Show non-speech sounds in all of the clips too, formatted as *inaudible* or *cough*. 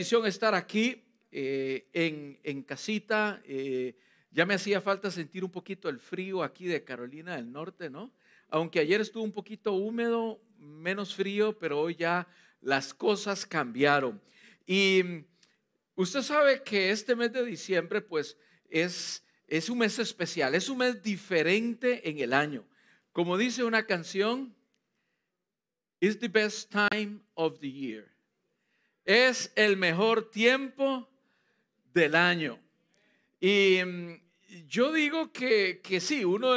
bendición estar aquí eh, en, casita. Eh, ya me hacía falta sentir un poquito el frío aquí de Carolina del Norte, ¿no? Aunque ayer estuvo un poquito húmedo, menos frío, pero hoy ya las cosas cambiaron. Y usted sabe que este mes de diciembre, pues, es, es un mes especial, es un mes diferente en el año. Como dice una canción, It's the best time of the year. Es el mejor tiempo del año. Y mm, yo digo que, que sí, uno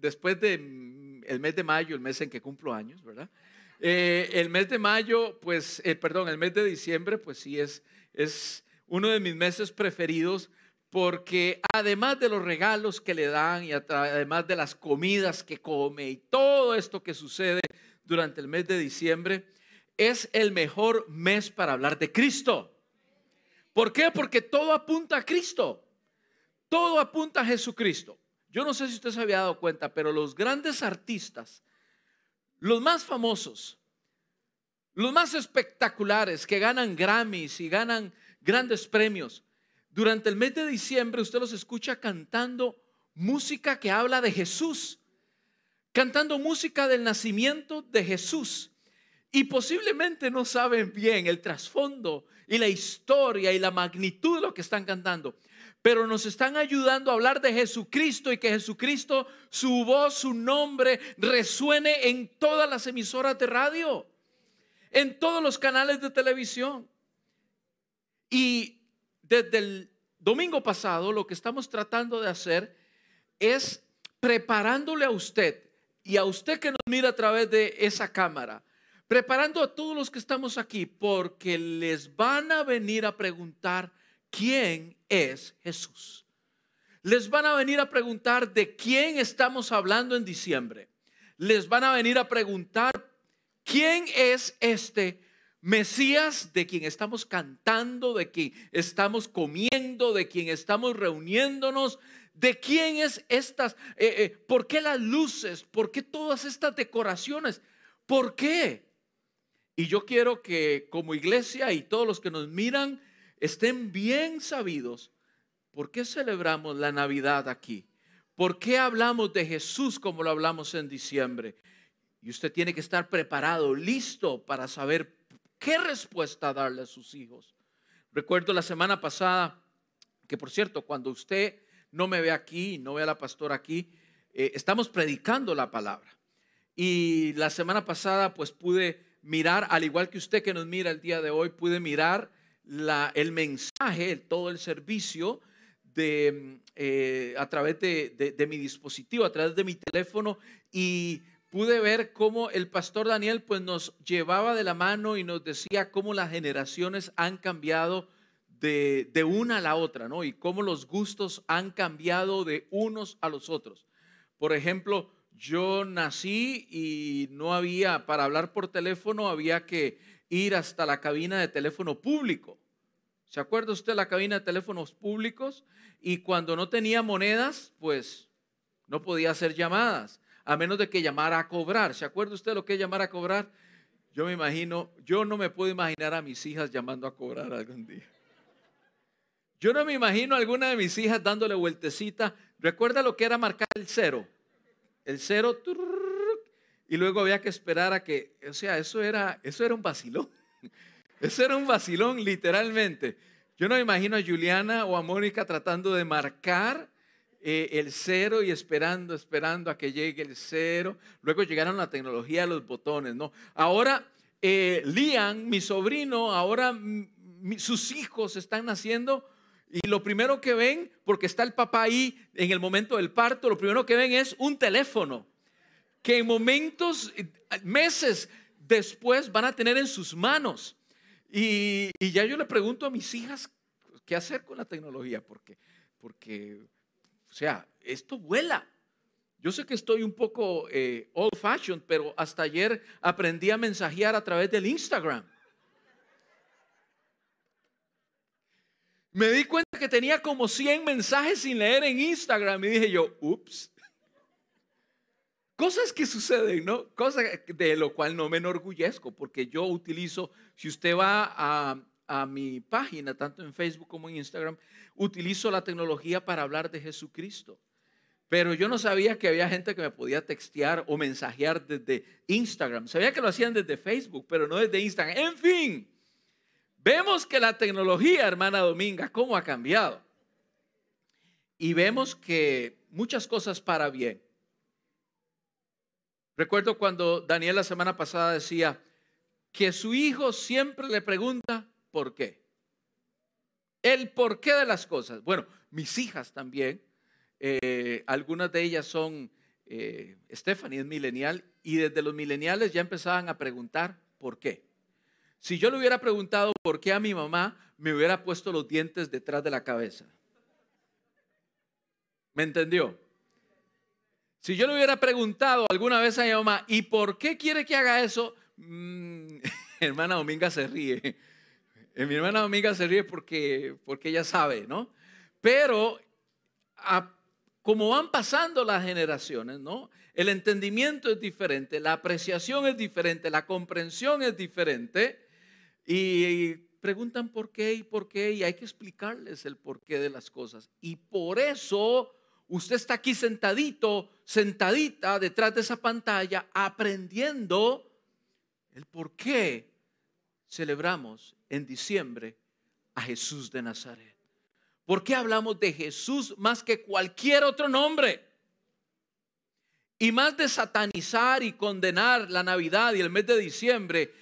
después del mm, el mes de mayo, el mes en que cumplo años, ¿verdad? Eh, el mes de mayo, pues, eh, perdón, el mes de diciembre, pues sí, es, es uno de mis meses preferidos porque además de los regalos que le dan y además de las comidas que come y todo esto que sucede durante el mes de diciembre, es el mejor mes para hablar de Cristo. ¿Por qué? Porque todo apunta a Cristo. Todo apunta a Jesucristo. Yo no sé si usted se había dado cuenta, pero los grandes artistas, los más famosos, los más espectaculares que ganan Grammys y ganan grandes premios, durante el mes de diciembre usted los escucha cantando música que habla de Jesús, cantando música del nacimiento de Jesús. Y posiblemente no saben bien el trasfondo y la historia y la magnitud de lo que están cantando. Pero nos están ayudando a hablar de Jesucristo y que Jesucristo, su voz, su nombre, resuene en todas las emisoras de radio, en todos los canales de televisión. Y desde el domingo pasado lo que estamos tratando de hacer es preparándole a usted y a usted que nos mira a través de esa cámara, preparando a todos los que estamos aquí porque les van a venir a preguntar quién es Jesús. Les van a venir a preguntar de quién estamos hablando en diciembre. Les van a venir a preguntar quién es este Mesías de quien estamos cantando, de quien estamos comiendo, de quien estamos reuniéndonos, de quién es estas, eh, eh, por qué las luces, por qué todas estas decoraciones, por qué. Y yo quiero que como iglesia y todos los que nos miran estén bien sabidos por qué celebramos la Navidad aquí, por qué hablamos de Jesús como lo hablamos en diciembre. Y usted tiene que estar preparado, listo para saber ¿Qué respuesta darle a sus hijos? Recuerdo la semana pasada, que por cierto, cuando usted no me ve aquí, no ve a la pastora aquí, eh, estamos predicando la palabra. Y la semana pasada, pues pude mirar, al igual que usted que nos mira el día de hoy, pude mirar el mensaje, todo el servicio de, eh, a través de mi dispositivo, a través de mi teléfono y pude ver cómo el pastor Daniel pues nos llevaba de la mano y nos decía cómo las generaciones han cambiado de, una a la otra, ¿no? Y cómo los gustos han cambiado de unos a los otros. Por ejemplo, yo nací y no había, para hablar por teléfono, había que ir hasta la cabina de teléfono público. ¿Se acuerda usted la cabina de teléfonos públicos? Y cuando no tenía monedas, pues no podía hacer llamadas a menos de que llamara a cobrar. ¿Se acuerda usted lo que es llamar a cobrar? Yo me imagino, yo no me puedo imaginar a mis hijas llamando a cobrar algún día. Yo no me imagino a alguna de mis hijas dándole vueltecita. ¿Recuerda lo que era marcar el cero? El cero, y luego había que esperar a que, o sea, eso era, eso era un vacilón. Eso era un vacilón, literalmente. Yo no me imagino a Juliana o a Mónica tratando de marcar el cero y esperando, esperando a que llegue el cero. Luego llegaron la tecnología de los botones, ¿no? Ahora, eh, Lian, mi sobrino, ahora sus hijos están naciendo y lo primero que ven, porque está el papá ahí en el momento del parto, lo primero que ven es un teléfono que en momentos, meses después van a tener en sus manos. Y, y ya yo le pregunto a mis hijas qué hacer con la tecnología, porque, porque o sea, esto vuela. Yo sé que estoy un poco eh, old fashioned, pero hasta ayer aprendí a mensajear a través del Instagram. Me di cuenta que tenía como 100 mensajes sin leer en Instagram y dije yo, ups. Cosas que suceden, ¿no? Cosas de lo cual no me enorgullezco, porque yo utilizo, si usted va a, a mi página, tanto en Facebook como en Instagram, utilizo la tecnología para hablar de Jesucristo. Pero yo no sabía que había gente que me podía textear o mensajear desde Instagram. Sabía que lo hacían desde Facebook, pero no desde Instagram. En fin, vemos que la tecnología, hermana Dominga, cómo ha cambiado. Y vemos que muchas cosas para bien. Recuerdo cuando Daniel la semana pasada decía que su hijo siempre le pregunta por qué. El porqué de las cosas. Bueno, mis hijas también eh, algunas de ellas son, eh, Stephanie es milenial, y desde los mileniales ya empezaban a preguntar por qué. Si yo le hubiera preguntado por qué a mi mamá, me hubiera puesto los dientes detrás de la cabeza. ¿Me entendió? Si yo le hubiera preguntado alguna vez a mi mamá, ¿y por qué quiere que haga eso? Mm, *laughs* hermana Dominga se ríe. Mi hermana Dominga se ríe porque, porque ella sabe, ¿no? Pero como van pasando las generaciones, ¿no? El entendimiento es diferente, la apreciación es diferente, la comprensión es diferente y preguntan por qué y por qué y hay que explicarles el porqué de las cosas. Y por eso usted está aquí sentadito, sentadita detrás de esa pantalla aprendiendo el por qué celebramos en diciembre a Jesús de Nazaret. ¿Por qué hablamos de Jesús más que cualquier otro nombre? Y más de satanizar y condenar la Navidad y el mes de diciembre,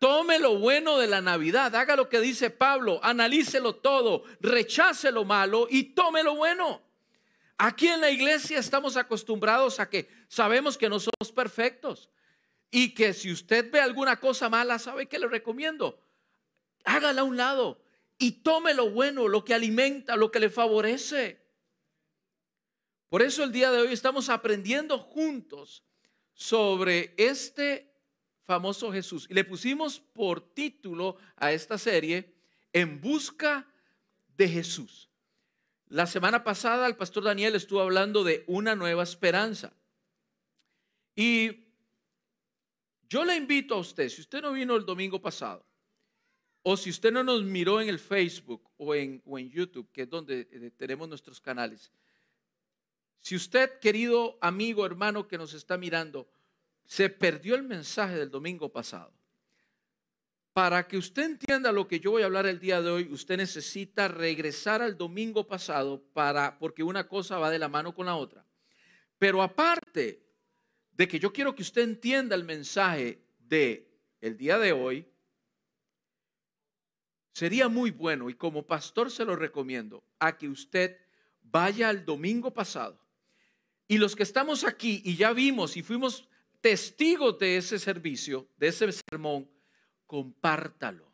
tome lo bueno de la Navidad, haga lo que dice Pablo, analícelo todo, rechace lo malo y tome lo bueno. Aquí en la iglesia estamos acostumbrados a que sabemos que no somos perfectos y que si usted ve alguna cosa mala, ¿sabe qué le recomiendo? Hágala a un lado y tome lo bueno, lo que alimenta, lo que le favorece. Por eso el día de hoy estamos aprendiendo juntos sobre este famoso Jesús. Y le pusimos por título a esta serie, En busca de Jesús. La semana pasada el pastor Daniel estuvo hablando de una nueva esperanza. Y yo le invito a usted, si usted no vino el domingo pasado, o si usted no nos miró en el Facebook o en, o en YouTube, que es donde eh, tenemos nuestros canales, si usted, querido amigo, hermano que nos está mirando, se perdió el mensaje del domingo pasado, para que usted entienda lo que yo voy a hablar el día de hoy, usted necesita regresar al domingo pasado para porque una cosa va de la mano con la otra. Pero aparte de que yo quiero que usted entienda el mensaje de el día de hoy, Sería muy bueno, y como pastor se lo recomiendo, a que usted vaya al domingo pasado. Y los que estamos aquí y ya vimos y fuimos testigos de ese servicio, de ese sermón, compártalo.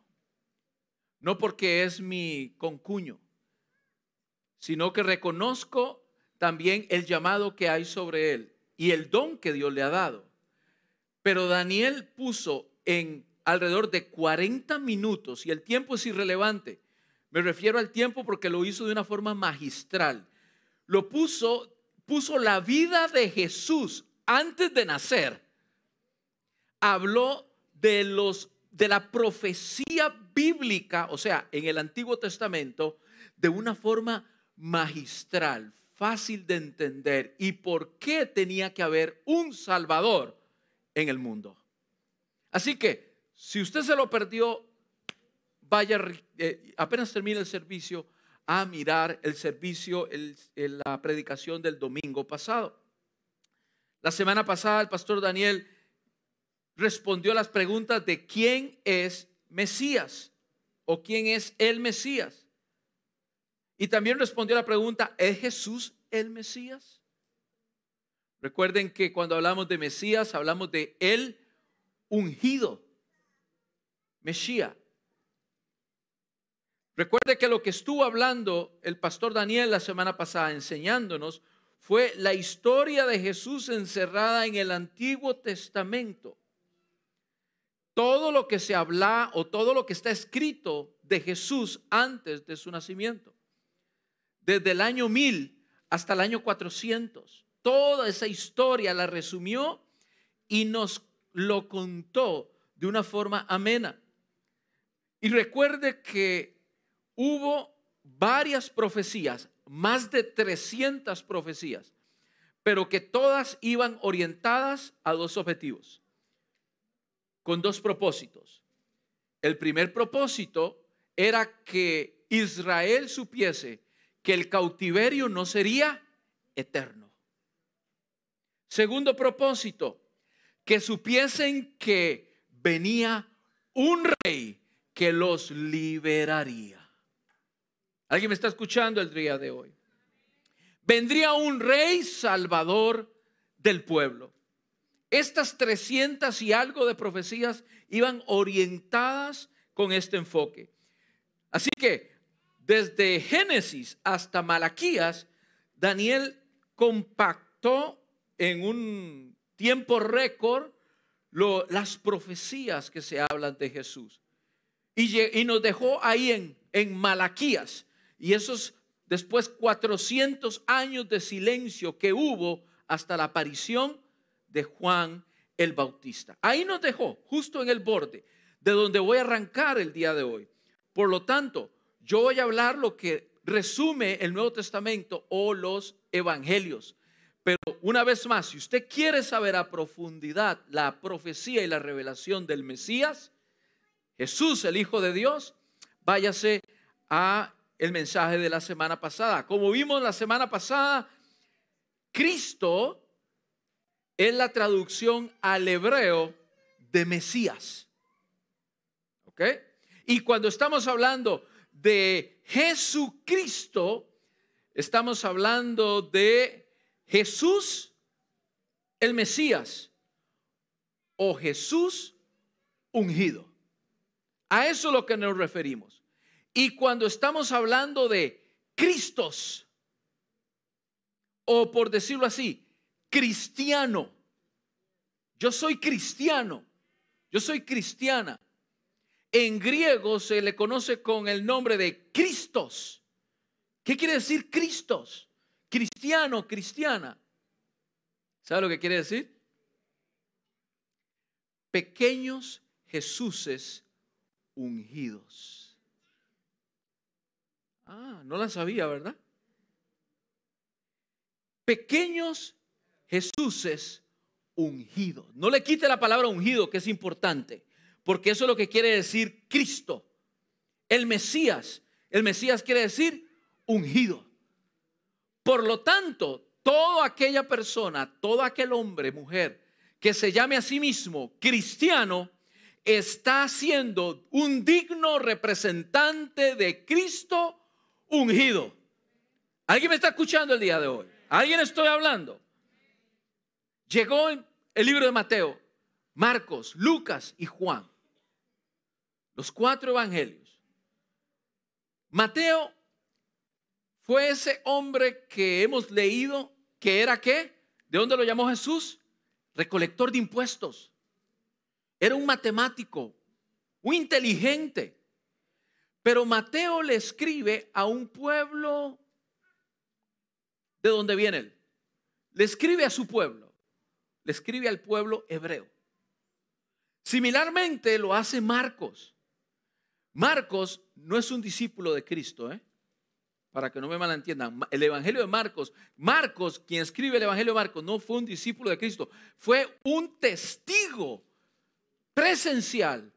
No porque es mi concuño, sino que reconozco también el llamado que hay sobre él y el don que Dios le ha dado. Pero Daniel puso en alrededor de 40 minutos y el tiempo es irrelevante. Me refiero al tiempo porque lo hizo de una forma magistral. Lo puso, puso la vida de Jesús antes de nacer. Habló de los de la profecía bíblica, o sea, en el Antiguo Testamento, de una forma magistral, fácil de entender y por qué tenía que haber un Salvador en el mundo. Así que si usted se lo perdió, vaya, eh, apenas termine el servicio, a mirar el servicio, la predicación del domingo pasado. La semana pasada el pastor Daniel respondió a las preguntas de quién es Mesías o quién es el Mesías. Y también respondió a la pregunta, ¿es Jesús el Mesías? Recuerden que cuando hablamos de Mesías hablamos de el ungido. Mesías. Recuerde que lo que estuvo hablando el pastor Daniel la semana pasada enseñándonos fue la historia de Jesús encerrada en el Antiguo Testamento. Todo lo que se habla o todo lo que está escrito de Jesús antes de su nacimiento. Desde el año 1000 hasta el año 400. Toda esa historia la resumió y nos lo contó de una forma amena. Y recuerde que hubo varias profecías, más de 300 profecías, pero que todas iban orientadas a dos objetivos, con dos propósitos. El primer propósito era que Israel supiese que el cautiverio no sería eterno. Segundo propósito, que supiesen que venía un rey que los liberaría. ¿Alguien me está escuchando el día de hoy? Vendría un rey salvador del pueblo. Estas 300 y algo de profecías iban orientadas con este enfoque. Así que desde Génesis hasta Malaquías, Daniel compactó en un tiempo récord las profecías que se hablan de Jesús. Y, nos dejó ahí en, en Malaquías. Y esos después 400 años de silencio que hubo hasta la aparición de Juan el Bautista. Ahí nos dejó, justo en el borde, de donde voy a arrancar el día de hoy. Por lo tanto, yo voy a hablar lo que resume el Nuevo Testamento o los evangelios. Pero una vez más, si usted quiere saber a profundidad la profecía y la revelación del Mesías, Jesús, el Hijo de Dios, váyase a el mensaje de la semana pasada. Como vimos la semana pasada, Cristo es la traducción al hebreo de Mesías. ¿Ok? Y cuando estamos hablando de Jesucristo, estamos hablando de Jesús el Mesías o Jesús ungido. A eso es lo que nos referimos. Y cuando estamos hablando de Cristos, o por decirlo así, cristiano, yo soy cristiano, yo soy cristiana. En griego se le conoce con el nombre de Cristos. ¿Qué quiere decir Cristos? cristiano, cristiana. ¿Sabe lo que quiere decir? Pequeños Jesuses ungidos. Ah, no la sabía, ¿verdad? Pequeños Jesuses ungidos. No le quite la palabra ungido, que es importante, porque eso es lo que quiere decir Cristo. El Mesías. El Mesías quiere decir ungido. Por lo tanto, toda aquella persona, todo aquel hombre, mujer, que se llame a sí mismo cristiano, está siendo un digno representante de Cristo ungido. ¿Alguien me está escuchando el día de hoy? ¿Alguien estoy hablando? Llegó el libro de Mateo, Marcos, Lucas y Juan. Los cuatro evangelios. Mateo fue ese hombre que hemos leído que era qué? ¿De dónde lo llamó Jesús? Recolector de impuestos. Era un matemático, un inteligente. Pero Mateo le escribe a un pueblo de donde viene él. Le escribe a su pueblo. Le escribe al pueblo hebreo. Similarmente lo hace Marcos. Marcos no es un discípulo de Cristo, ¿eh? para que no me malentiendan, el Evangelio de Marcos, Marcos, quien escribe el Evangelio de Marcos, no fue un discípulo de Cristo, fue un testigo presencial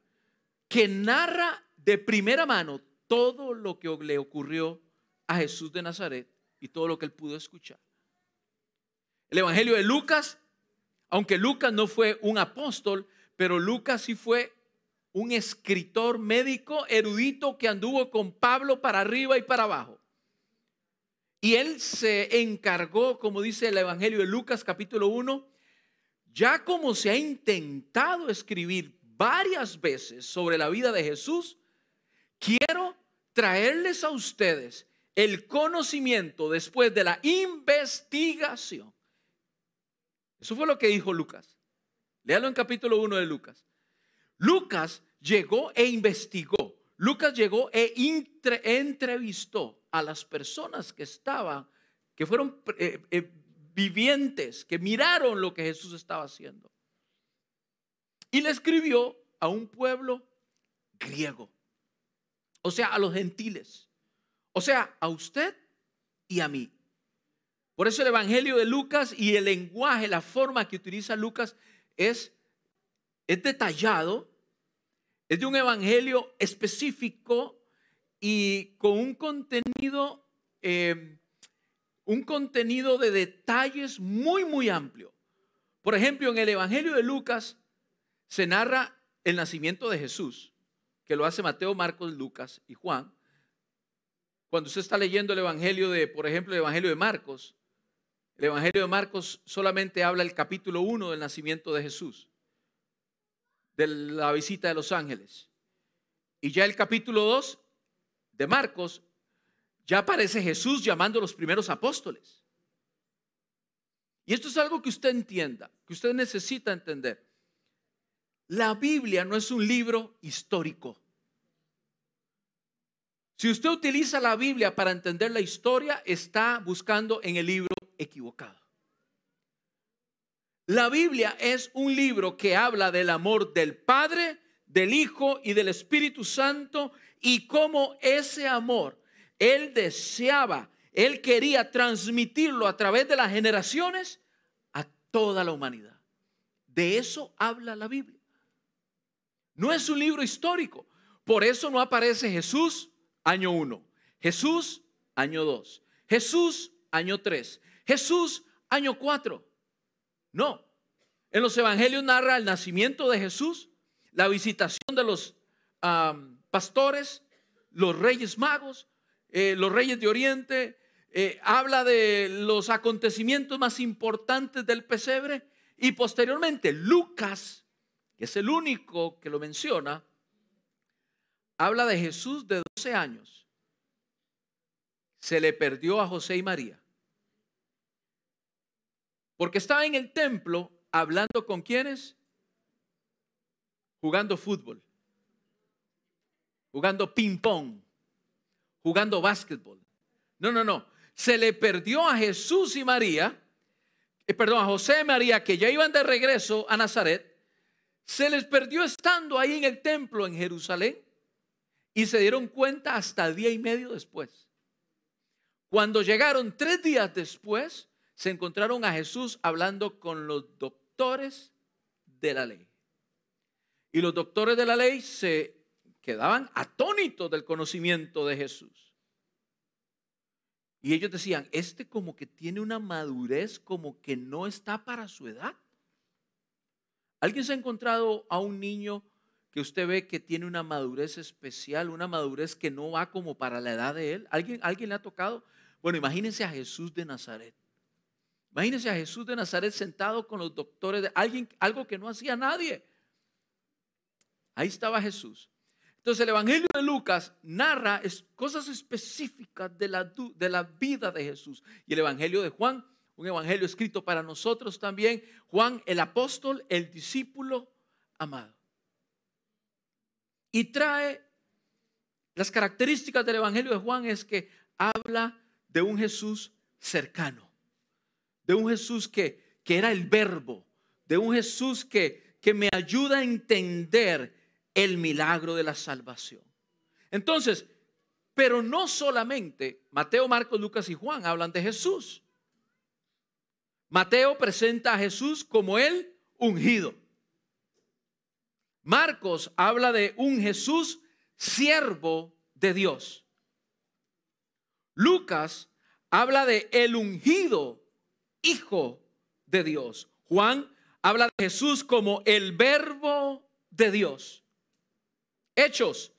que narra de primera mano todo lo que le ocurrió a Jesús de Nazaret y todo lo que él pudo escuchar. El Evangelio de Lucas, aunque Lucas no fue un apóstol, pero Lucas sí fue un escritor médico erudito que anduvo con Pablo para arriba y para abajo. Y él se encargó, como dice el Evangelio de Lucas capítulo 1, ya como se ha intentado escribir varias veces sobre la vida de Jesús, quiero traerles a ustedes el conocimiento después de la investigación. Eso fue lo que dijo Lucas. Léalo en capítulo 1 de Lucas. Lucas llegó e investigó. Lucas llegó e entrevistó a las personas que estaban, que fueron eh, eh, vivientes, que miraron lo que Jesús estaba haciendo. Y le escribió a un pueblo griego. O sea, a los gentiles, o sea, a usted y a mí. Por eso el Evangelio de Lucas y el lenguaje, la forma que utiliza Lucas es, es detallado, es de un Evangelio específico y con un contenido, eh, un contenido de detalles muy, muy amplio. Por ejemplo, en el Evangelio de Lucas se narra el nacimiento de Jesús, que lo hace Mateo, Marcos, Lucas y Juan. Cuando usted está leyendo el Evangelio de, por ejemplo, el Evangelio de Marcos, el Evangelio de Marcos solamente habla el capítulo 1 del nacimiento de Jesús, de la visita de los ángeles. Y ya el capítulo 2 de Marcos, ya aparece Jesús llamando a los primeros apóstoles. Y esto es algo que usted entienda, que usted necesita entender. La Biblia no es un libro histórico. Si usted utiliza la Biblia para entender la historia, está buscando en el libro equivocado. La Biblia es un libro que habla del amor del Padre, del Hijo y del Espíritu Santo y cómo ese amor Él deseaba, Él quería transmitirlo a través de las generaciones a toda la humanidad. De eso habla la Biblia. No es un libro histórico. Por eso no aparece Jesús año 1, Jesús año 2, Jesús año 3, Jesús año 4. No. En los evangelios narra el nacimiento de Jesús, la visitación de los pastores, los reyes magos, eh, los reyes de Oriente, eh, habla de los acontecimientos más importantes del pesebre y posteriormente Lucas, que es el único que lo menciona, habla de Jesús de 12 años. Se le perdió a José y María. Porque estaba en el templo hablando con quienes? Jugando fútbol jugando ping-pong, jugando básquetbol. No, no, no. Se le perdió a Jesús y María, eh, perdón, a José y María, que ya iban de regreso a Nazaret. Se les perdió estando ahí en el templo en Jerusalén y se dieron cuenta hasta día y medio después. Cuando llegaron tres días después, se encontraron a Jesús hablando con los doctores de la ley. Y los doctores de la ley se quedaban atónitos del conocimiento de Jesús. Y ellos decían, este como que tiene una madurez como que no está para su edad. ¿Alguien se ha encontrado a un niño que usted ve que tiene una madurez especial, una madurez que no va como para la edad de él? ¿Alguien, alguien le ha tocado? Bueno, imagínense a Jesús de Nazaret. Imagínense a Jesús de Nazaret sentado con los doctores de alguien, algo que no hacía nadie. Ahí estaba Jesús. Entonces el Evangelio de Lucas narra cosas específicas de la, de la vida de Jesús. Y el Evangelio de Juan, un Evangelio escrito para nosotros también, Juan el apóstol, el discípulo amado. Y trae las características del Evangelio de Juan es que habla de un Jesús cercano, de un Jesús que, que era el verbo, de un Jesús que, que me ayuda a entender el milagro de la salvación. Entonces, pero no solamente Mateo, Marcos, Lucas y Juan hablan de Jesús. Mateo presenta a Jesús como el ungido. Marcos habla de un Jesús siervo de Dios. Lucas habla de el ungido hijo de Dios. Juan habla de Jesús como el verbo de Dios. Hechos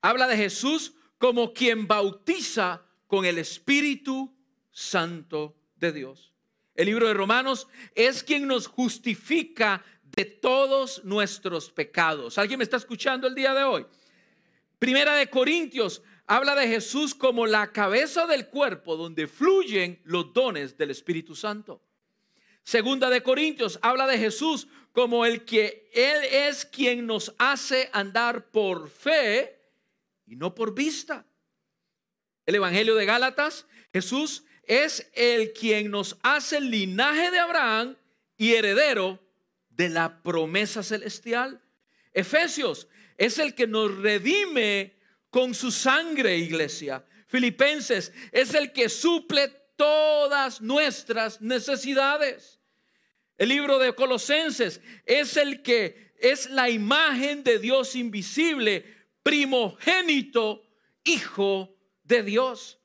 habla de Jesús como quien bautiza con el Espíritu Santo de Dios. El libro de Romanos es quien nos justifica de todos nuestros pecados. ¿Alguien me está escuchando el día de hoy? Primera de Corintios habla de Jesús como la cabeza del cuerpo donde fluyen los dones del Espíritu Santo. Segunda de Corintios habla de Jesús como el que Él es quien nos hace andar por fe y no por vista. El Evangelio de Gálatas, Jesús es el quien nos hace el linaje de Abraham y heredero de la promesa celestial. Efesios es el que nos redime con su sangre, iglesia. Filipenses es el que suple todas nuestras necesidades. El libro de Colosenses es el que es la imagen de Dios invisible, primogénito, hijo de Dios.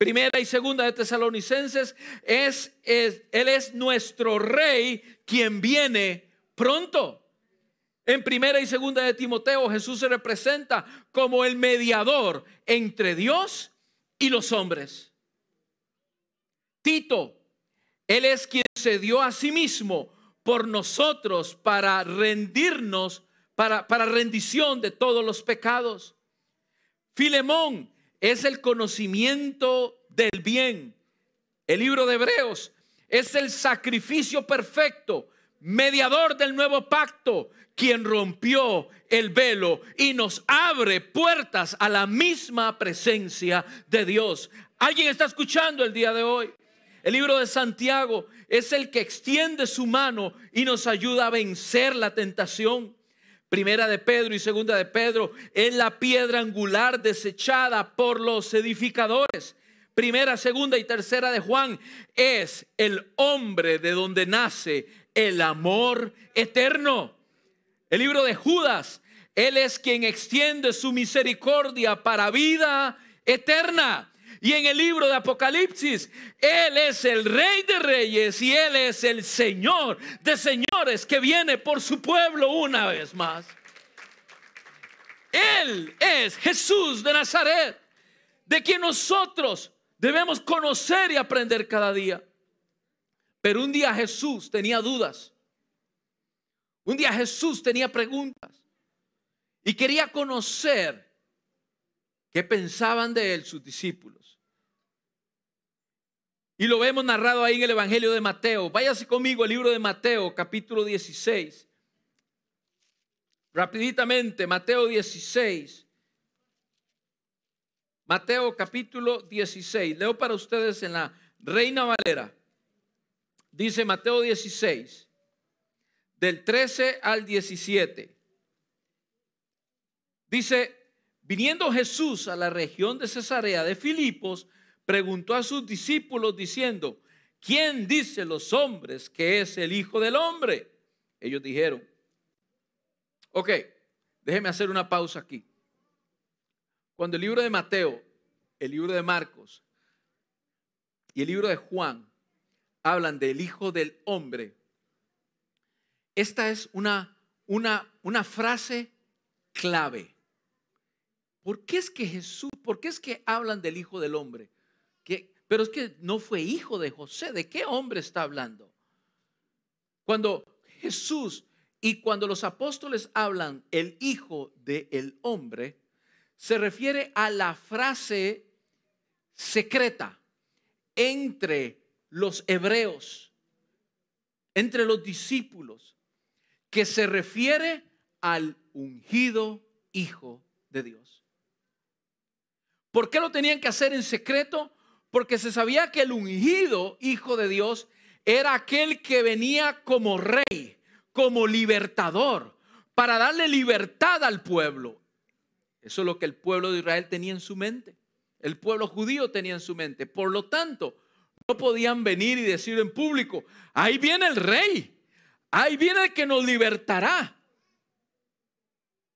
Primera y segunda de Tesalonicenses es, él es nuestro rey quien viene pronto. En primera y segunda de Timoteo Jesús se representa como el mediador entre Dios y los hombres. Tito, él es quien se dio a sí mismo por nosotros para rendirnos, para, para rendición de todos los pecados. Filemón es el conocimiento del bien. El libro de Hebreos es el sacrificio perfecto, mediador del nuevo pacto, quien rompió el velo y nos abre puertas a la misma presencia de Dios. ¿Alguien está escuchando el día de hoy? El libro de Santiago es el que extiende su mano y nos ayuda a vencer la tentación. Primera de Pedro y segunda de Pedro es la piedra angular desechada por los edificadores. Primera, segunda y tercera de Juan es el hombre de donde nace el amor eterno. El libro de Judas, Él es quien extiende su misericordia para vida eterna. Y en el libro de Apocalipsis, Él es el rey de reyes y Él es el Señor de señores que viene por su pueblo una vez más. Él es Jesús de Nazaret, de quien nosotros debemos conocer y aprender cada día. Pero un día Jesús tenía dudas. Un día Jesús tenía preguntas y quería conocer qué pensaban de él sus discípulos. Y lo vemos narrado ahí en el Evangelio de Mateo. Váyase conmigo al libro de Mateo, capítulo 16. Rapiditamente, Mateo 16. Mateo capítulo 16. Leo para ustedes en la Reina Valera. Dice Mateo 16 del 13 al 17. Dice, viniendo Jesús a la región de Cesarea de Filipos, preguntó a sus discípulos diciendo, ¿quién dice los hombres que es el Hijo del Hombre? Ellos dijeron, ok, déjeme hacer una pausa aquí. Cuando el libro de Mateo, el libro de Marcos y el libro de Juan hablan del Hijo del Hombre, esta es una, una, frase clave. ¿Por qué es que Jesús, por qué es que hablan del Hijo del Hombre? Pero es que no fue hijo de José. ¿De qué hombre está hablando? Cuando Jesús y cuando los apóstoles hablan el Hijo del Hombre, se refiere a la frase secreta entre los hebreos, entre los discípulos, que se refiere al ungido Hijo de Dios. ¿Por qué lo tenían que hacer en secreto? Porque se sabía que el ungido Hijo de Dios era aquel que venía como rey, como libertador, para darle libertad al pueblo. Eso es lo que el pueblo de Israel tenía en su mente. El pueblo judío tenía en su mente. Por lo tanto, no podían venir y decir en público, ahí viene el rey. Ahí viene el que nos libertará.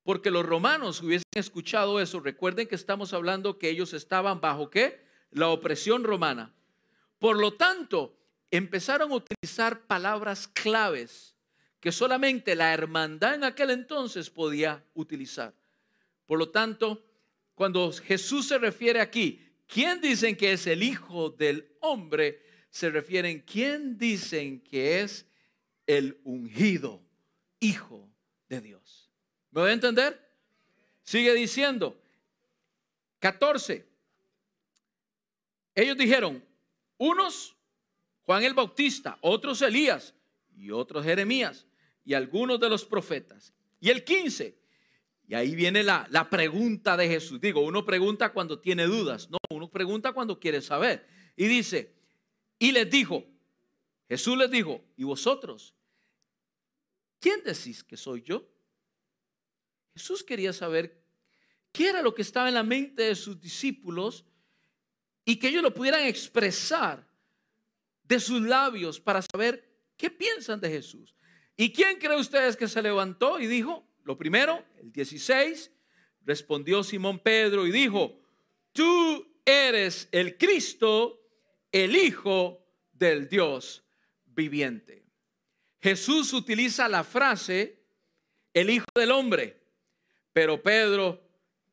Porque los romanos hubiesen escuchado eso. Recuerden que estamos hablando que ellos estaban bajo qué? La opresión romana. Por lo tanto, empezaron a utilizar palabras claves que solamente la hermandad en aquel entonces podía utilizar. Por lo tanto, cuando Jesús se refiere aquí, ¿quién dicen que es el Hijo del Hombre? Se refieren, ¿quién dicen que es el ungido Hijo de Dios. ¿Me voy a entender? Sigue diciendo, 14. Ellos dijeron, unos Juan el Bautista, otros Elías y otros Jeremías y algunos de los profetas. Y el 15, y ahí viene la, la pregunta de Jesús. Digo, uno pregunta cuando tiene dudas, no, uno pregunta cuando quiere saber. Y dice, y les dijo, Jesús les dijo, ¿y vosotros? ¿Quién decís que soy yo? Jesús quería saber qué era lo que estaba en la mente de sus discípulos y que ellos lo pudieran expresar de sus labios para saber qué piensan de Jesús. ¿Y quién cree ustedes que se levantó y dijo? Lo primero, el 16, respondió Simón Pedro y dijo, tú eres el Cristo, el Hijo del Dios viviente. Jesús utiliza la frase, el Hijo del Hombre, pero Pedro,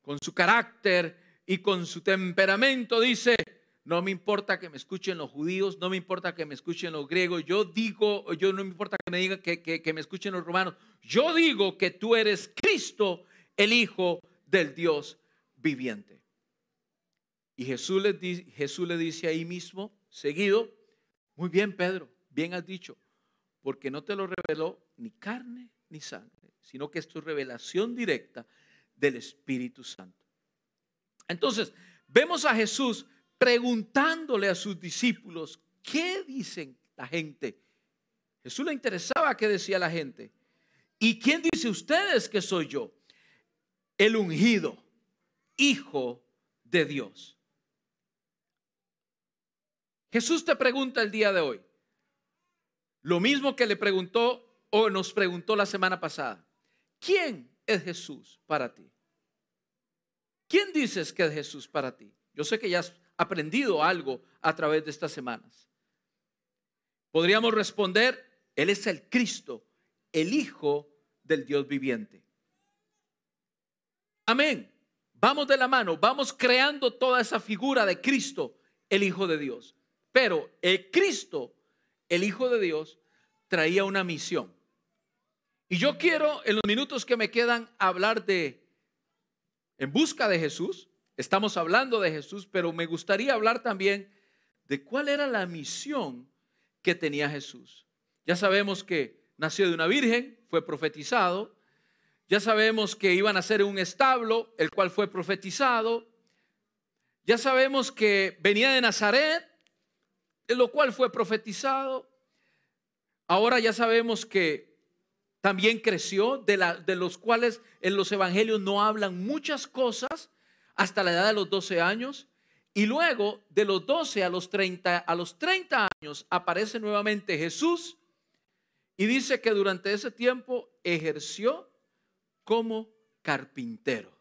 con su carácter y con su temperamento, dice, no me importa que me escuchen los judíos, no me importa que me escuchen los griegos, yo digo, yo no me importa que me digan que, que me escuchen los romanos, yo digo que tú eres Cristo, el Hijo del Dios viviente. Y Jesús le, Jesús le dice ahí mismo, seguido, muy bien Pedro, bien has dicho, porque no te lo reveló ni carne ni sangre, sino que esto es revelación directa del Espíritu Santo. Entonces, vemos a Jesús preguntándole a sus discípulos, ¿qué dicen la gente? Jesús le interesaba qué decía la gente. ¿Y quién dice ustedes que soy yo? El ungido, hijo de Dios. Jesús te pregunta el día de hoy, lo mismo que le preguntó o nos preguntó la semana pasada. ¿Quién es Jesús para ti? ¿Quién dices que es Jesús para ti? Yo sé que ya has aprendido algo a través de estas semanas. Podríamos responder, Él es el Cristo, el Hijo del Dios viviente. Amén. Vamos de la mano, vamos creando toda esa figura de Cristo, el Hijo de Dios. Pero el Cristo, el Hijo de Dios, traía una misión. Y yo quiero en los minutos que me quedan hablar de en busca de Jesús. Estamos hablando de Jesús, pero me gustaría hablar también de cuál era la misión que tenía Jesús. Ya sabemos que nació de una virgen, fue profetizado. Ya sabemos que iban a ser un establo, el cual fue profetizado. Ya sabemos que venía de Nazaret, lo cual fue profetizado. Ahora ya sabemos que también creció, de, los cuales en los evangelios no hablan muchas cosas hasta la edad de los 12 años. Y luego de los 12 a los 30, a los 30 años aparece nuevamente Jesús y dice que durante ese tiempo ejerció como carpintero.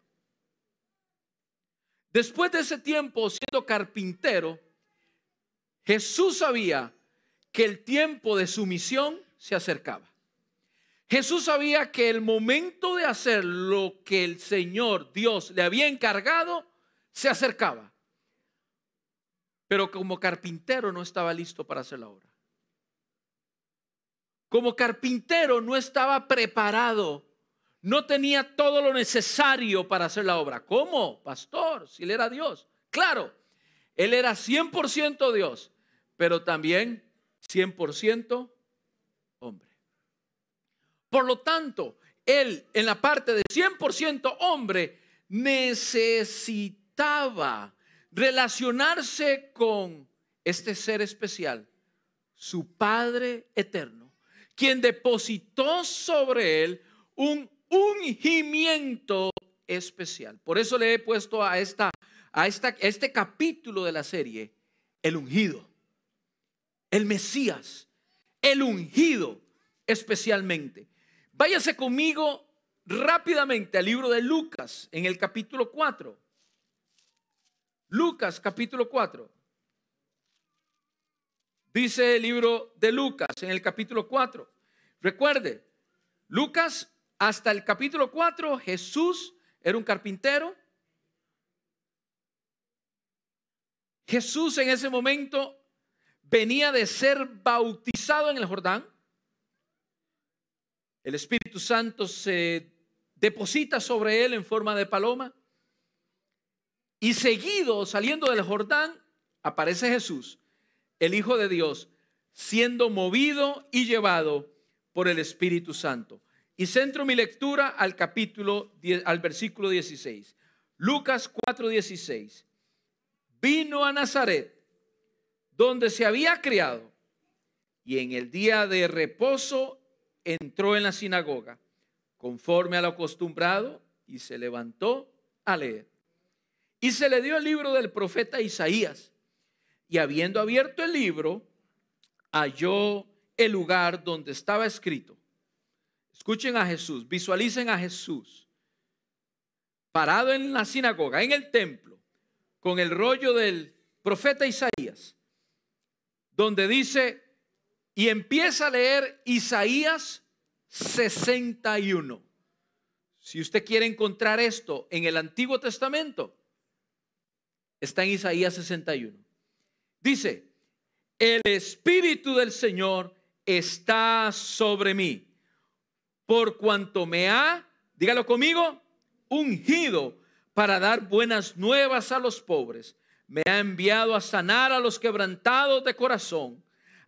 Después de ese tiempo siendo carpintero, Jesús sabía que el tiempo de su misión se acercaba. Jesús sabía que el momento de hacer lo que el Señor Dios le había encargado se acercaba. Pero como carpintero no estaba listo para hacer la obra. Como carpintero no estaba preparado. No tenía todo lo necesario para hacer la obra. ¿Cómo? Pastor, si él era Dios. Claro, él era 100% Dios, pero también 100% hombre. Por lo tanto, él en la parte de 100% hombre necesitaba relacionarse con este ser especial, su Padre eterno, quien depositó sobre él un ungimiento especial. Por eso le he puesto a esta a, este capítulo de la serie, el ungido, el Mesías, el ungido especialmente. Váyase conmigo rápidamente al libro de Lucas en el capítulo 4. Lucas capítulo 4. Dice el libro de Lucas en el capítulo 4. Recuerde, Lucas hasta el capítulo 4 Jesús era un carpintero, Jesús en ese momento venía de ser bautizado en el Jordán. El Espíritu Santo se deposita sobre él en forma de paloma. Y seguido, saliendo del Jordán, aparece Jesús, el Hijo de Dios, siendo movido y llevado por el Espíritu Santo. Y centro mi lectura al capítulo, al versículo 16. Lucas 4:16 vino a Nazaret, donde se había criado, y en el día de reposo entró en la sinagoga, conforme a lo acostumbrado, y se levantó a leer. Y se le dio el libro del profeta Isaías. Y habiendo abierto el libro, halló el lugar donde estaba escrito. Escuchen a Jesús, visualicen a Jesús parado en la sinagoga, en el templo, con el rollo del profeta Isaías, donde dice, y empieza a leer Isaías 61. Si usted quiere encontrar esto en el Antiguo Testamento, está en Isaías 61. Dice, el Espíritu del Señor está sobre mí, por cuanto me ha, dígalo conmigo, ungido para dar buenas nuevas a los pobres. Me ha enviado a sanar a los quebrantados de corazón,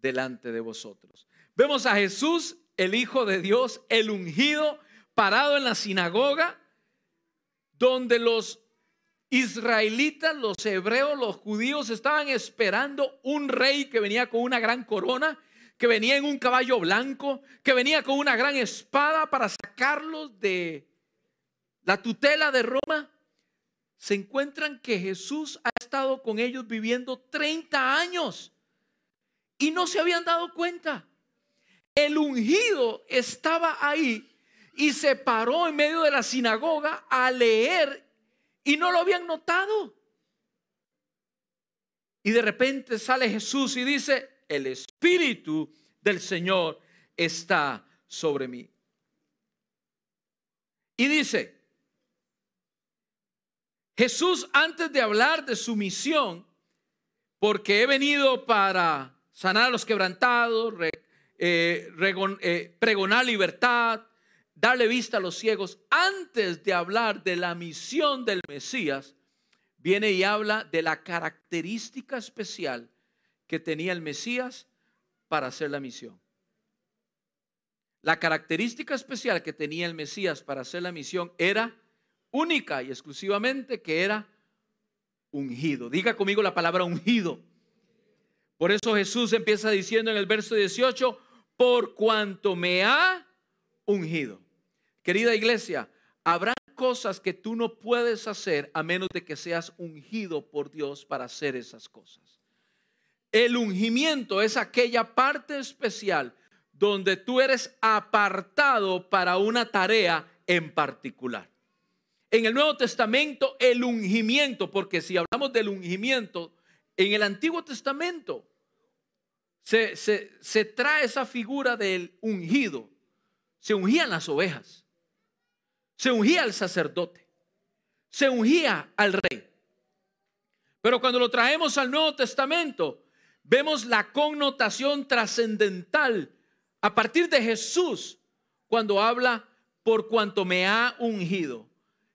delante de vosotros. Vemos a Jesús, el Hijo de Dios, el ungido, parado en la sinagoga, donde los israelitas, los hebreos, los judíos estaban esperando un rey que venía con una gran corona, que venía en un caballo blanco, que venía con una gran espada para sacarlos de la tutela de Roma. Se encuentran que Jesús ha estado con ellos viviendo 30 años y no se habían dado cuenta. El ungido estaba ahí y se paró en medio de la sinagoga a leer y no lo habían notado. Y de repente sale Jesús y dice, el Espíritu del Señor está sobre mí. Y dice, Jesús antes de hablar de su misión, porque he venido para sanar a los quebrantados, eh, eh, pregonar libertad, darle vista a los ciegos, antes de hablar de la misión del Mesías, viene y habla de la característica especial que tenía el Mesías para hacer la misión. La característica especial que tenía el Mesías para hacer la misión era única y exclusivamente que era ungido. Diga conmigo la palabra ungido. Por eso Jesús empieza diciendo en el verso 18, por cuanto me ha ungido. Querida iglesia, habrá cosas que tú no puedes hacer a menos de que seas ungido por Dios para hacer esas cosas. El ungimiento es aquella parte especial donde tú eres apartado para una tarea en particular. En el Nuevo Testamento, el ungimiento, porque si hablamos del ungimiento, en el Antiguo Testamento se, se trae esa figura del ungido. Se ungían las ovejas se ungía al sacerdote, se ungía al rey. Pero cuando lo traemos al Nuevo Testamento, vemos la connotación trascendental a partir de Jesús cuando habla por cuanto me ha ungido.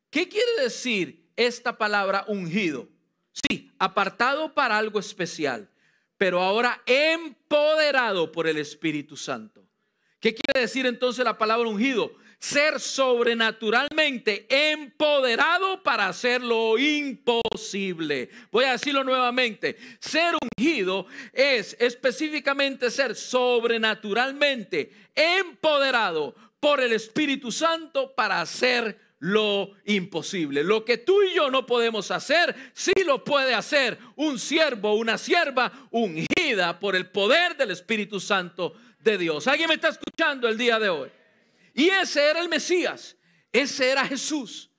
¿Qué quiere decir esta palabra ungido? Sí, apartado para algo especial, pero ahora empoderado por el Espíritu Santo. ¿Qué quiere decir entonces la palabra ungido? ser sobrenaturalmente empoderado para hacer lo imposible. Voy a decirlo nuevamente. Ser ungido es específicamente ser sobrenaturalmente empoderado por el Espíritu Santo para hacer lo imposible. Lo que tú y yo no podemos hacer, sí lo puede hacer un siervo, una sierva ungida por el poder del Espíritu Santo de Dios. ¿Alguien me está escuchando el día de hoy? Y ese era el Mesías, ese era Jesús,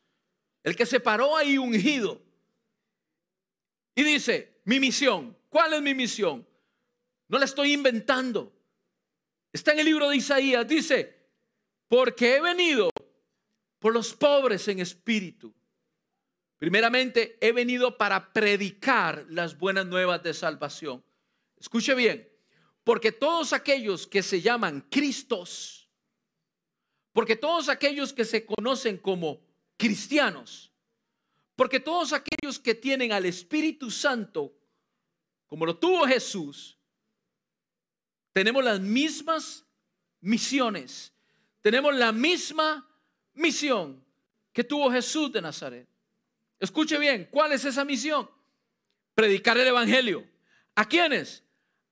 el que se paró ahí ungido. Y dice, mi misión, ¿cuál es mi misión? No la estoy inventando. Está en el libro de Isaías, dice, porque he venido por los pobres en espíritu. Primeramente, he venido para predicar las buenas nuevas de salvación. Escuche bien, porque todos aquellos que se llaman Cristos, porque todos aquellos que se conocen como cristianos, Porque todos aquellos que tienen al Espíritu Santo, como lo tuvo Jesús, tenemos las mismas misiones, tenemos la misma misión que tuvo Jesús de Nazaret. Escuche bien, ¿cuál es esa misión? Predicar el Evangelio. ¿A quiénes?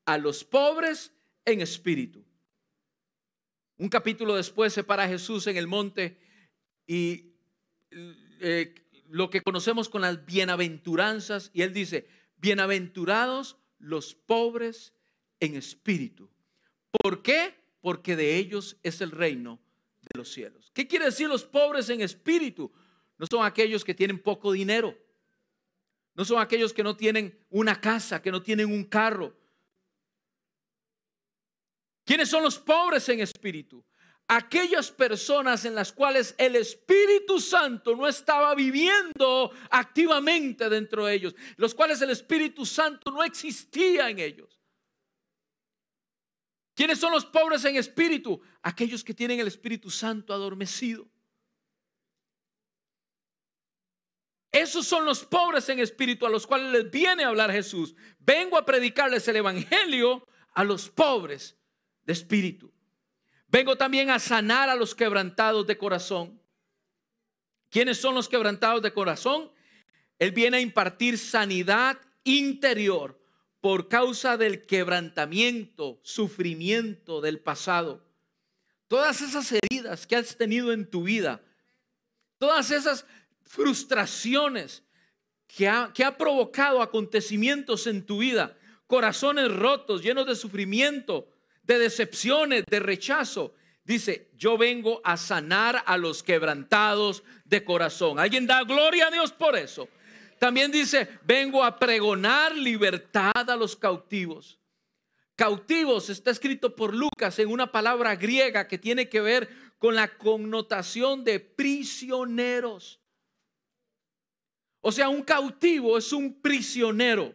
A los pobres en espíritu. Un capítulo después se para Jesús en el monte y eh, lo que conocemos con las bienaventuranzas y él dice, bienaventurados los pobres en espíritu. ¿Por qué? Porque de ellos es el reino de los cielos. ¿Qué quiere decir los pobres en espíritu? No son aquellos que tienen poco dinero. No son aquellos que no tienen una casa, que no tienen un carro. ¿Quiénes son los pobres en espíritu? Aquellas personas en las cuales el Espíritu Santo no estaba viviendo activamente dentro de ellos, los cuales el Espíritu Santo no existía en ellos. ¿Quiénes son los pobres en espíritu? Aquellos que tienen el Espíritu Santo adormecido. Esos son los pobres en espíritu a los cuales les viene a hablar Jesús. Vengo a predicarles el Evangelio a los pobres de espíritu. Vengo también a sanar a los quebrantados de corazón. ¿Quiénes son los quebrantados de corazón? Él viene a impartir sanidad interior por causa del quebrantamiento, sufrimiento del pasado. Todas esas heridas que has tenido en tu vida, todas esas frustraciones que ha, que ha provocado acontecimientos en tu vida, corazones rotos, llenos de sufrimiento, de decepciones, de rechazo. Dice, yo vengo a sanar a los quebrantados de corazón. ¿Alguien da gloria a Dios por eso? También dice, vengo a pregonar libertad a los cautivos. Cautivos está escrito por Lucas en una palabra griega que tiene que ver con la connotación de prisioneros. O sea, un cautivo es un prisionero.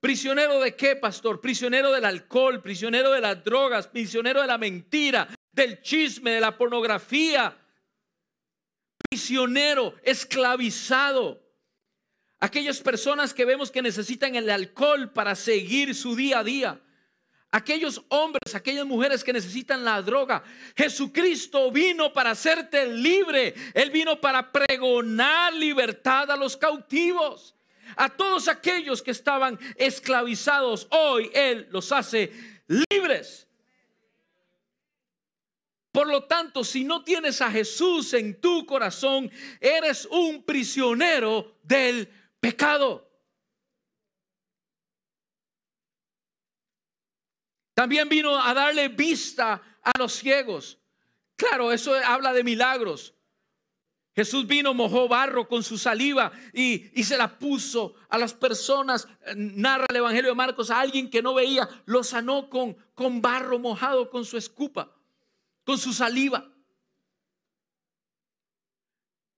¿Prisionero de qué, pastor? Prisionero del alcohol, prisionero de las drogas, prisionero de la mentira, del chisme, de la pornografía. Prisionero, esclavizado. Aquellas personas que vemos que necesitan el alcohol para seguir su día a día aquellos hombres, aquellas mujeres que necesitan la droga. Jesucristo vino para hacerte libre. Él vino para pregonar libertad a los cautivos. A todos aquellos que estaban esclavizados, hoy Él los hace libres. Por lo tanto, si no tienes a Jesús en tu corazón, eres un prisionero del pecado. También vino a darle vista a los ciegos. Claro, eso habla de milagros. Jesús vino, mojó barro con su saliva y, y, se la puso a las personas. Narra el Evangelio de Marcos a alguien que no veía, lo sanó con, con barro mojado con su escupa, con su saliva.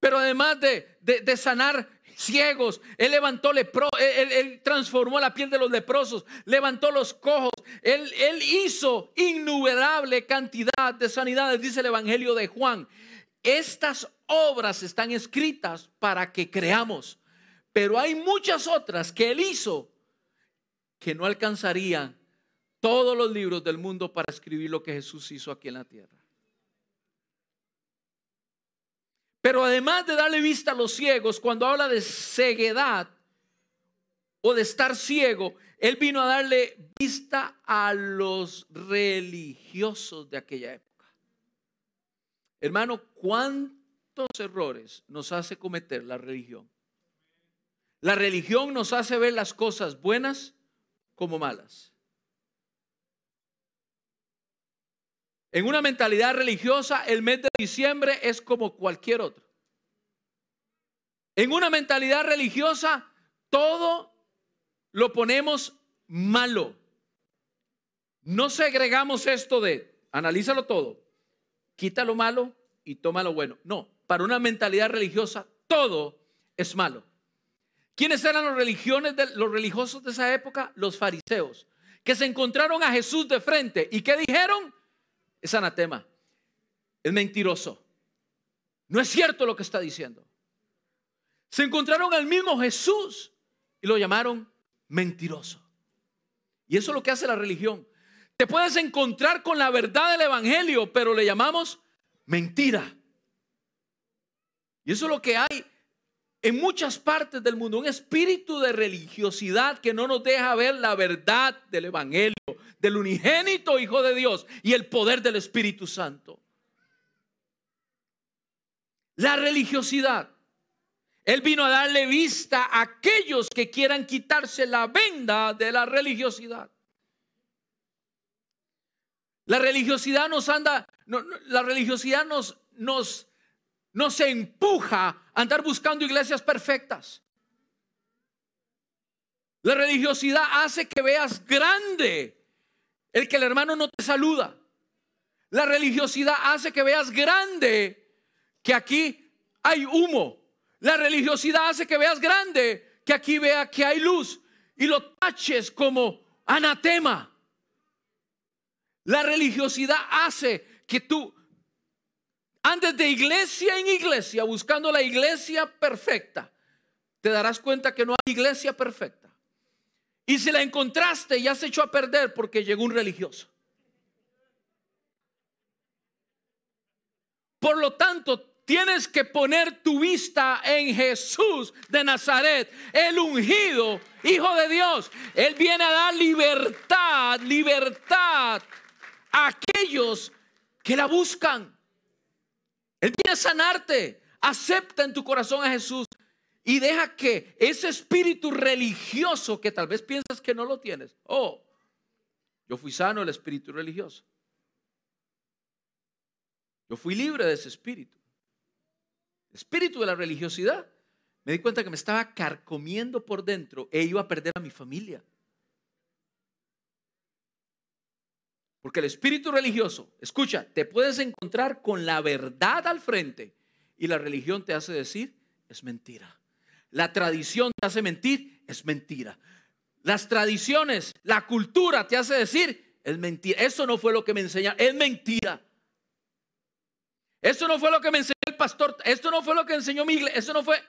Pero además de, de, de sanar ciegos, él levantó lepro, él, transformó la piel de los leprosos, levantó los cojos, él, él hizo innumerable cantidad de sanidades, dice el Evangelio de Juan. Estas obras están escritas para que creamos, pero hay muchas otras que él hizo que no alcanzarían todos los libros del mundo para escribir lo que Jesús hizo aquí en la tierra. Pero además de darle vista a los ciegos, cuando habla de ceguedad o de estar ciego, Él vino a darle vista a los religiosos de aquella época. Hermano, ¿cuántos errores nos hace cometer la religión? La religión nos hace ver las cosas buenas como malas. En una mentalidad religiosa, el mes de diciembre es como cualquier otro. En una mentalidad religiosa, todo lo ponemos malo. No segregamos esto de, analízalo todo, quita lo malo y toma lo bueno. No, para una mentalidad religiosa, todo es malo. ¿Quiénes eran los, religiones de, los religiosos de esa época? Los fariseos, que se encontraron a Jesús de frente. ¿Y qué dijeron? Es anatema, es mentiroso. No es cierto lo que está diciendo. se encontraron al mismo Jesús y lo llamaron mentiroso. Y eso es lo que hace la religión. Te puedes encontrar con la verdad del Evangelio, pero le llamamos mentira. Y eso es lo que hay en muchas partes del mundo, un espíritu de religiosidad que no nos deja ver la verdad del Evangelio, del unigénito Hijo de Dios y el poder del Espíritu Santo. La religiosidad. Él vino a darle vista a aquellos que quieran quitarse la venda de la religiosidad. La religiosidad nos anda, la religiosidad nos, nos, nos empuja a andar buscando iglesias perfectas. La religiosidad hace que veas grande el que el hermano no te saluda. La religiosidad hace que veas grande que aquí hay humo. La religiosidad hace que veas grande que aquí vea que hay luz y lo taches como anatema. La religiosidad hace que tú andes de iglesia en iglesia buscando la iglesia perfecta. Te darás cuenta que no hay iglesia perfecta. Y si la encontraste, ya se echó a perder porque llegó un religioso. Por lo tanto, tienes que poner tu vista en Jesús de Nazaret, el ungido, Hijo de Dios. Él viene a dar libertad, libertad a aquellos que la buscan. Él viene a sanarte. Acepta en tu corazón a Jesús y deja que ese espíritu religioso que tal vez piensas que no lo tienes, oh, yo fui sano del espíritu religioso. Yo fui libre de ese espíritu. espíritu de la religiosidad. Me di cuenta que me estaba carcomiendo por dentro e iba a perder a mi familia. Porque el espíritu religioso, escucha, te puedes encontrar con la verdad al frente y la religión te hace decir, es mentira. La tradición te hace mentir, es mentira. Las tradiciones, la cultura te hace decir, es mentira. Eso no fue lo que me enseñaron, es mentira. Eso no fue lo que me enseñó el pastor, esto no fue lo que enseñó mi iglesia, eso no fue...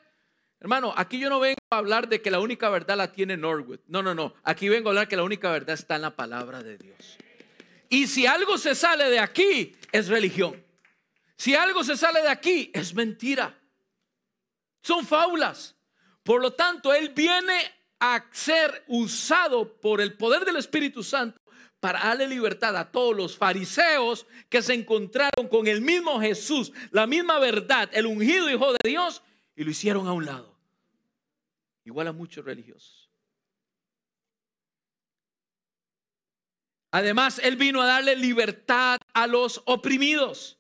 Hermano, aquí yo no vengo a hablar de que la única verdad la tiene Norwood. No, no, no. Aquí vengo a hablar que la única verdad está en la palabra de Dios. Y si algo se sale de aquí, es religión. Si algo se sale de aquí, es mentira. Son fábulas. Por lo tanto, Él viene a ser usado por el poder del Espíritu Santo para darle libertad a todos los fariseos que se encontraron con el mismo Jesús, la misma verdad, el ungido Hijo de Dios, y lo hicieron a un lado. Igual a muchos religiosos. Además, Él vino a darle libertad a los oprimidos.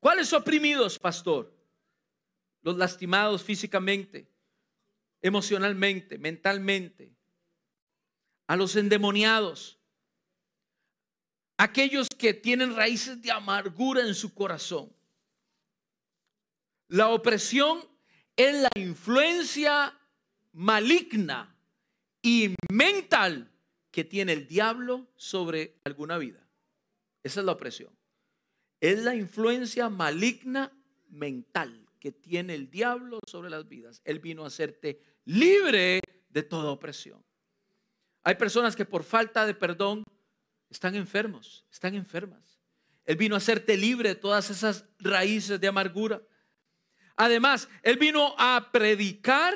¿Cuáles oprimidos, pastor? Los lastimados físicamente, emocionalmente, mentalmente, a los endemoniados, aquellos que tienen raíces de amargura en su corazón. La opresión es la influencia maligna y mental que tiene el diablo sobre alguna vida. Esa es la opresión. Es la influencia maligna mental que tiene el diablo sobre las vidas. Él vino a hacerte libre de toda opresión. Hay personas que por falta de perdón están enfermos, están enfermas. Él vino a hacerte libre de todas esas raíces de amargura. Además, Él vino a predicar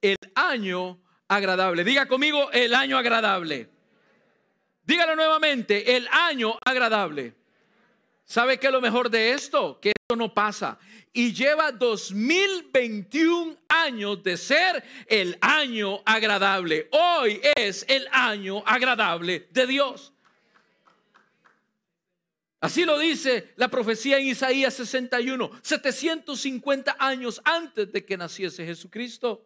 el año agradable. Diga conmigo el año agradable. Dígalo nuevamente, el año agradable. ¿Sabe qué es lo mejor de esto? Que no pasa y lleva 2021 años de ser el año agradable. Hoy es el año agradable de Dios. Así lo dice la profecía en Isaías 61, 750 años antes de que naciese Jesucristo.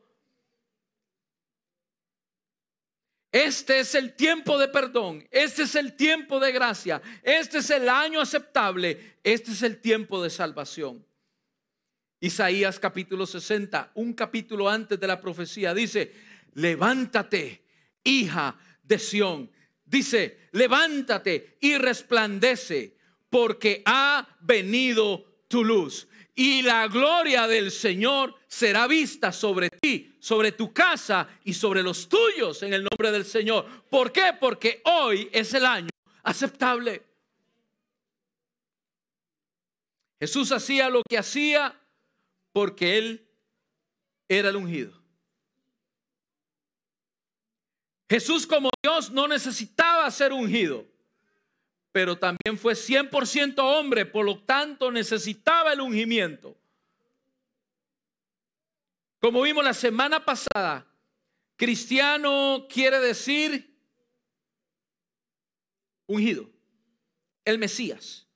Este es el tiempo de perdón, este es el tiempo de gracia, este es el año aceptable, este es el tiempo de salvación. Isaías capítulo 60, un capítulo antes de la profecía, dice, levántate, hija de Sión. Dice, levántate y resplandece, porque ha venido tu luz y la gloria del Señor será vista sobre ti, sobre tu casa y sobre los tuyos en el nombre del Señor. ¿Por qué? Porque hoy es el año aceptable. Jesús hacía lo que hacía porque Él era el ungido. Jesús como Dios no necesitaba ser ungido, pero también fue 100% hombre, por lo tanto necesitaba el ungimiento. Como vimos la semana pasada, cristiano quiere decir ungido, el Mesías.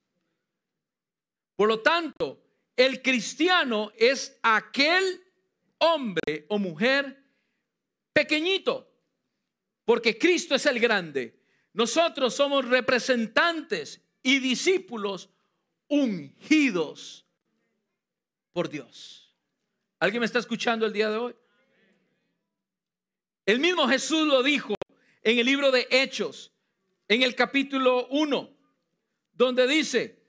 Por lo tanto, el cristiano es aquel hombre o mujer pequeñito porque Cristo es el grande. Nosotros somos representantes y discípulos ungidos por Dios. ¿Alguien me está escuchando el día de hoy? El mismo Jesús lo dijo en el libro de Hechos, en el capítulo 1, donde dice,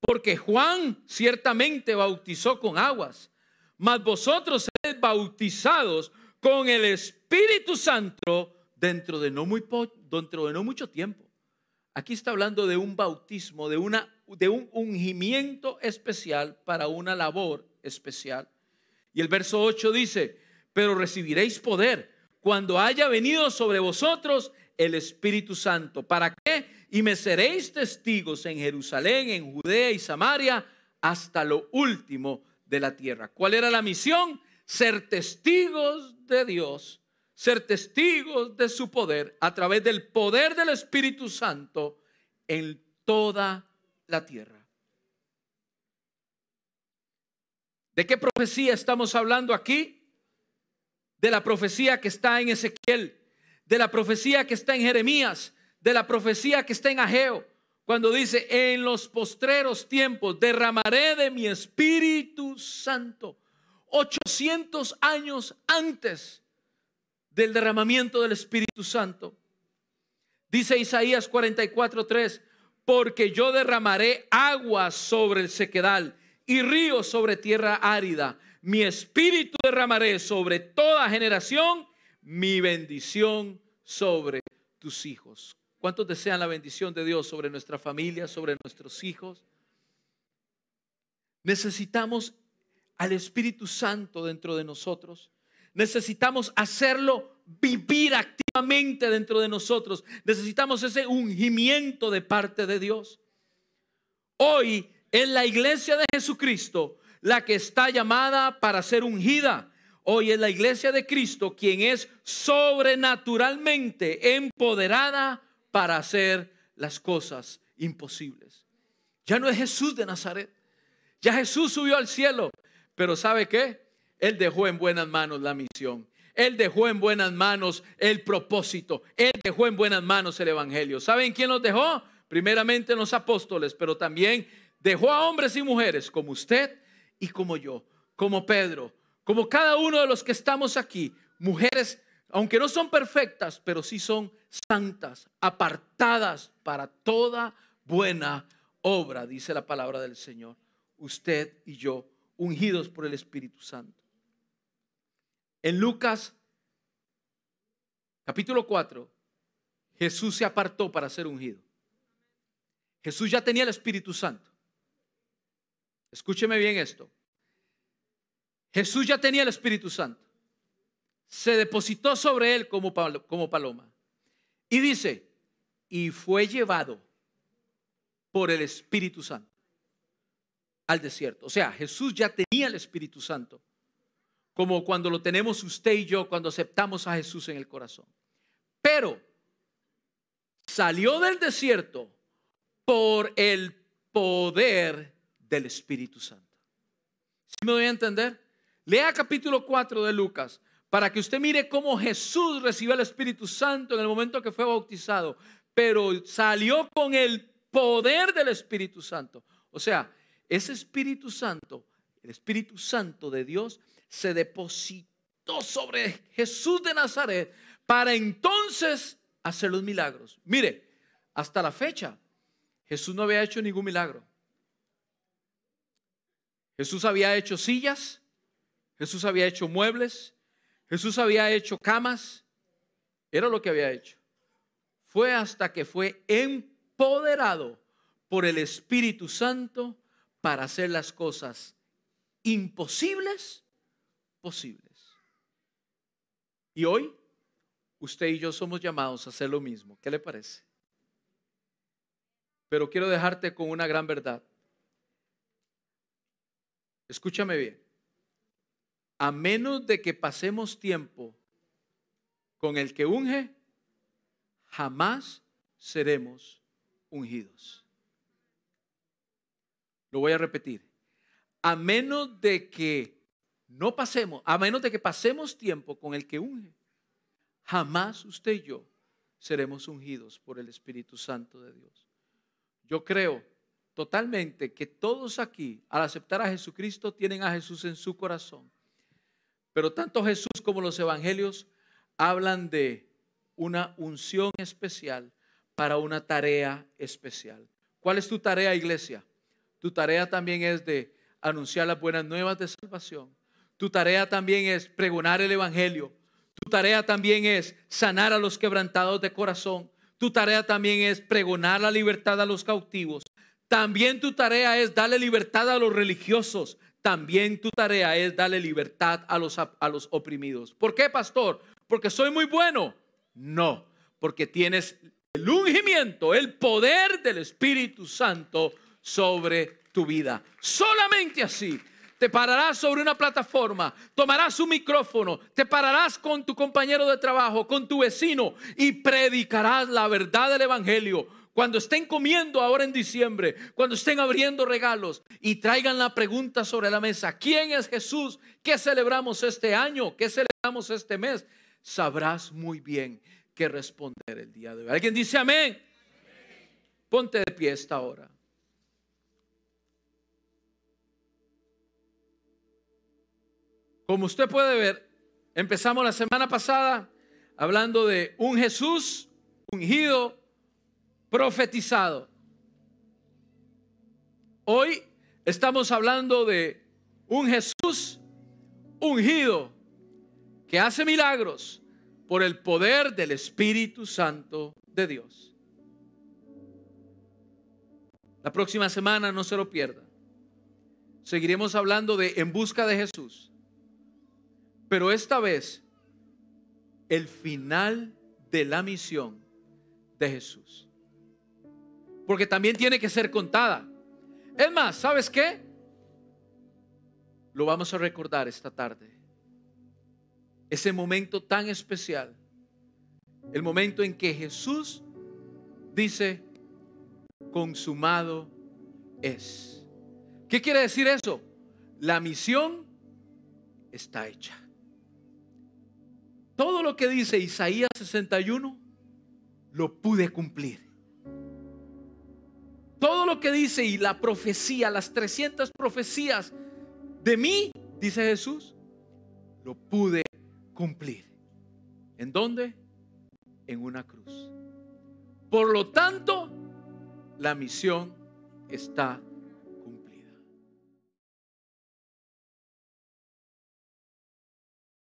porque Juan ciertamente bautizó con aguas, mas vosotros seréis bautizados con el Espíritu Santo dentro de no, muy dentro de no mucho tiempo. Aquí está hablando de un bautismo, de, una, de un ungimiento especial para una labor especial. Y el verso 8 dice, pero recibiréis poder cuando haya venido sobre vosotros el Espíritu Santo. ¿Para qué? Y me seréis testigos en Jerusalén, en Judea y Samaria, hasta lo último de la tierra. ¿Cuál era la misión? ser testigos de Dios, ser testigos de su poder a través del poder del Espíritu Santo en toda la tierra. ¿De qué profecía estamos hablando aquí? De la profecía que está en Ezequiel, de la profecía que está en Jeremías, de la profecía que está en Ageo, cuando dice, en los postreros tiempos derramaré de mi Espíritu Santo 800 años antes del derramamiento del Espíritu Santo. Dice Isaías 44:3, porque yo derramaré agua sobre el sequedal y ríos sobre tierra árida. Mi espíritu derramaré sobre toda generación, mi bendición sobre tus hijos. ¿Cuántos desean la bendición de Dios sobre nuestra familia, sobre nuestros hijos? Necesitamos al Espíritu Santo dentro de nosotros. Necesitamos hacerlo vivir activamente dentro de nosotros. Necesitamos ese ungimiento de parte de Dios. Hoy es la iglesia de Jesucristo la que está llamada para ser ungida. Hoy es la iglesia de Cristo quien es sobrenaturalmente empoderada para hacer las cosas imposibles. Ya no es Jesús de Nazaret. Ya Jesús subió al cielo. Pero ¿sabe qué? Él dejó en buenas manos la misión. Él dejó en buenas manos el propósito. Él dejó en buenas manos el Evangelio. ¿Saben quién los dejó? Primeramente los apóstoles, pero también dejó a hombres y mujeres como usted y como yo, como Pedro, como cada uno de los que estamos aquí. Mujeres, aunque no son perfectas, pero sí son santas, apartadas para toda buena obra, dice la palabra del Señor. Usted y yo ungidos por el Espíritu Santo. En Lucas capítulo 4, Jesús se apartó para ser ungido. Jesús ya tenía el Espíritu Santo. Escúcheme bien esto. Jesús ya tenía el Espíritu Santo. Se depositó sobre él como, como paloma. Y dice, y fue llevado por el Espíritu Santo al desierto. O sea, Jesús ya tenía el Espíritu Santo, como cuando lo tenemos usted y yo cuando aceptamos a Jesús en el corazón. Pero salió del desierto por el poder del Espíritu Santo. ¿Sí me voy a entender? Lea capítulo 4 de Lucas para que usted mire cómo Jesús recibió el Espíritu Santo en el momento que fue bautizado, pero salió con el poder del Espíritu Santo. O sea, ese Espíritu Santo, el Espíritu Santo de Dios, se depositó sobre Jesús de Nazaret para entonces hacer los milagros. Mire, hasta la fecha, Jesús no había hecho ningún milagro. Jesús había hecho sillas, Jesús había hecho muebles, Jesús había hecho camas, era lo que había hecho. Fue hasta que fue empoderado por el Espíritu Santo para hacer las cosas imposibles posibles. Y hoy usted y yo somos llamados a hacer lo mismo. ¿Qué le parece? Pero quiero dejarte con una gran verdad. Escúchame bien. A menos de que pasemos tiempo con el que unge, jamás seremos ungidos. Lo voy a repetir. A menos de que no pasemos, a menos de que pasemos tiempo con el que unge, jamás usted y yo seremos ungidos por el Espíritu Santo de Dios. Yo creo totalmente que todos aquí, al aceptar a Jesucristo, tienen a Jesús en su corazón. Pero tanto Jesús como los evangelios hablan de una unción especial para una tarea especial. ¿Cuál es tu tarea, iglesia? Tu tarea también es de anunciar las buenas nuevas de salvación. Tu tarea también es pregonar el Evangelio. Tu tarea también es sanar a los quebrantados de corazón. Tu tarea también es pregonar la libertad a los cautivos. También tu tarea es darle libertad a los religiosos. También tu tarea es darle libertad a los, a los oprimidos. ¿Por qué, pastor? ¿Porque soy muy bueno? No, porque tienes el ungimiento, el poder del Espíritu Santo sobre tu vida. Solamente así te pararás sobre una plataforma, tomarás un micrófono, te pararás con tu compañero de trabajo, con tu vecino y predicarás la verdad del Evangelio. Cuando estén comiendo ahora en diciembre, cuando estén abriendo regalos y traigan la pregunta sobre la mesa, ¿quién es Jesús? ¿Qué celebramos este año? ¿Qué celebramos este mes? Sabrás muy bien qué responder el día de hoy. ¿Alguien dice amén? Ponte de pie esta hora. Como usted puede ver, empezamos la semana pasada hablando de un Jesús ungido, profetizado. Hoy estamos hablando de un Jesús ungido que hace milagros por el poder del Espíritu Santo de Dios. La próxima semana no se lo pierda. Seguiremos hablando de En Busca de Jesús. Pero esta vez, el final de la misión de Jesús. Porque también tiene que ser contada. Es más, ¿sabes qué? Lo vamos a recordar esta tarde. Ese momento tan especial. El momento en que Jesús dice, consumado es. ¿Qué quiere decir eso? La misión está hecha. Todo lo que dice Isaías 61 lo pude cumplir. Todo lo que dice y la profecía, las 300 profecías de mí, dice Jesús, lo pude cumplir. ¿En dónde? En una cruz. Por lo tanto, la misión está